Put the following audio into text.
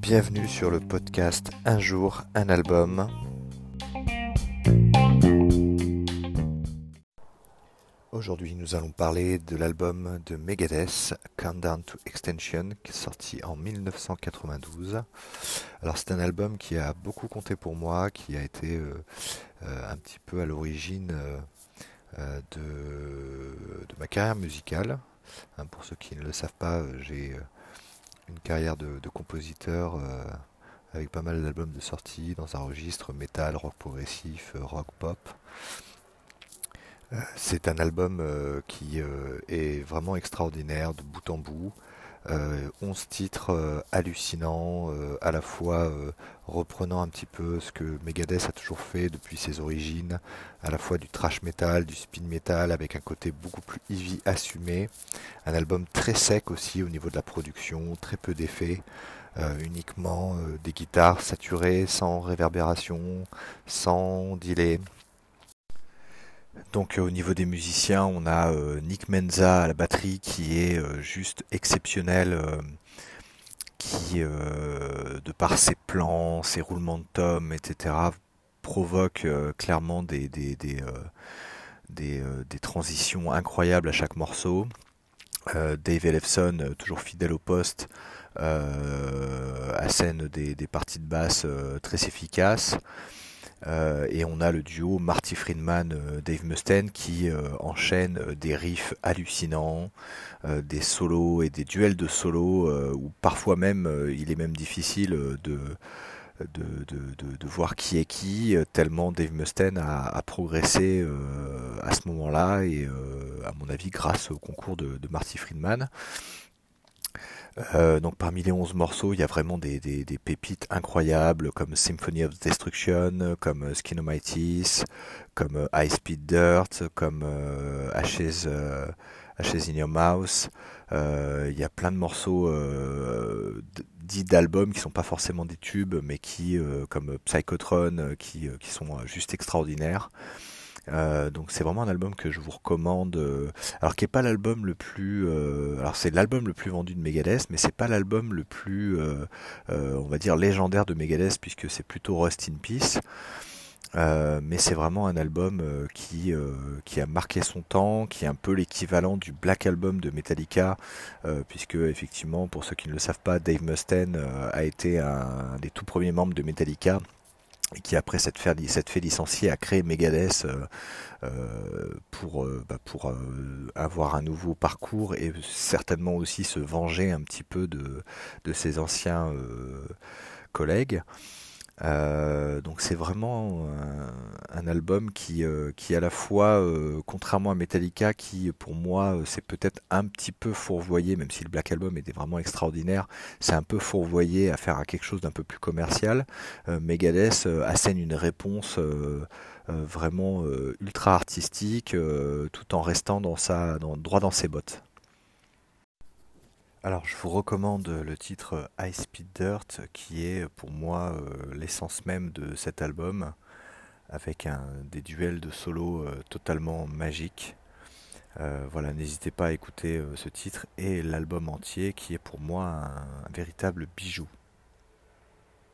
Bienvenue sur le podcast Un jour, un album. Aujourd'hui, nous allons parler de l'album de Megadeth, Countdown to Extension, qui est sorti en 1992. Alors, c'est un album qui a beaucoup compté pour moi, qui a été euh, euh, un petit peu à l'origine euh, de, ma carrière musicale. Hein, pour ceux qui ne le savent pas, j'ai une carrière de, compositeur avec pas mal d'albums de sortie dans un registre métal, rock progressif, rock pop. C'est un album euh, qui euh, est vraiment extraordinaire de bout en bout. 11 euh, titres hallucinants, à la fois reprenant un petit peu ce que Megadeth a toujours fait depuis ses origines, à la fois du thrash metal, du spin metal, avec un côté beaucoup plus heavy assumé. Un album très sec aussi au niveau de la production, très peu d'effets. uniquement des guitares saturées, sans réverbération, sans delay, donc euh, au niveau des musiciens, on a euh, Nick Menza à la batterie qui est euh, juste exceptionnel, qui de par ses plans, ses roulements de tomes, etc., provoque clairement des, transitions incroyables à chaque morceau. Dave Ellefson, toujours fidèle au poste, assène des parties de basse très efficaces. Euh, et on a le duo Marty Friedman, euh, Dave Mustaine qui euh, enchaîne des riffs hallucinants, des solos et des duels de solos où parfois même il est même difficile de, de, voir qui est qui, tellement Dave Mustaine a, progressé à ce moment-là et à mon avis grâce au concours de, Marty Friedman. Euh, donc parmi les 11 morceaux, il y a vraiment des, des, des, pépites incroyables comme Symphony of Destruction, comme euh, Skinomitis, comme euh, High Speed Dirt, comme euh, Ashes, euh, in Your Mouse. il y a plein de morceaux dits d'albums qui sont pas forcément des tubes, mais qui, comme Psychotron, qui, qui sont juste extraordinaires. Euh, donc c'est vraiment un album que je vous recommande. Euh, alors qui est pas l'album le plus, euh, alors c'est l'album le plus vendu de Megadeth, mais c'est pas l'album le plus, on va dire légendaire de Megadeth puisque c'est plutôt Rust in Peace. mais c'est vraiment un album qui, qui a marqué son temps, qui est un peu l'équivalent du Black Album de Metallica, puisque effectivement, pour ceux qui ne le savent pas, Dave Mustaine a été un des tout premiers membres de Metallica et qui après s'être fait, fait licencier a créé Megadeth euh, euh, pour, euh, bah, pour avoir un nouveau parcours et certainement aussi se venger un petit peu de, de ses anciens collègues. Donc c'est vraiment un, album qui, euh, à la fois, euh, contrairement à Metallica, qui pour moi c'est peut-être un petit peu fourvoyé, même si le Black Album était vraiment extraordinaire, c'est un peu fourvoyé à faire à quelque chose d'un peu plus commercial. Megadeth assène une réponse vraiment ultra artistique, tout en restant droit dans ses bottes. Alors je vous recommande le titre High Speed Dirt qui est pour moi euh, l'essence même de cet album avec des duels de solo euh, totalement magiques. Euh, voilà, n'hésitez pas à écouter ce titre et l'album entier qui est pour moi un véritable bijou.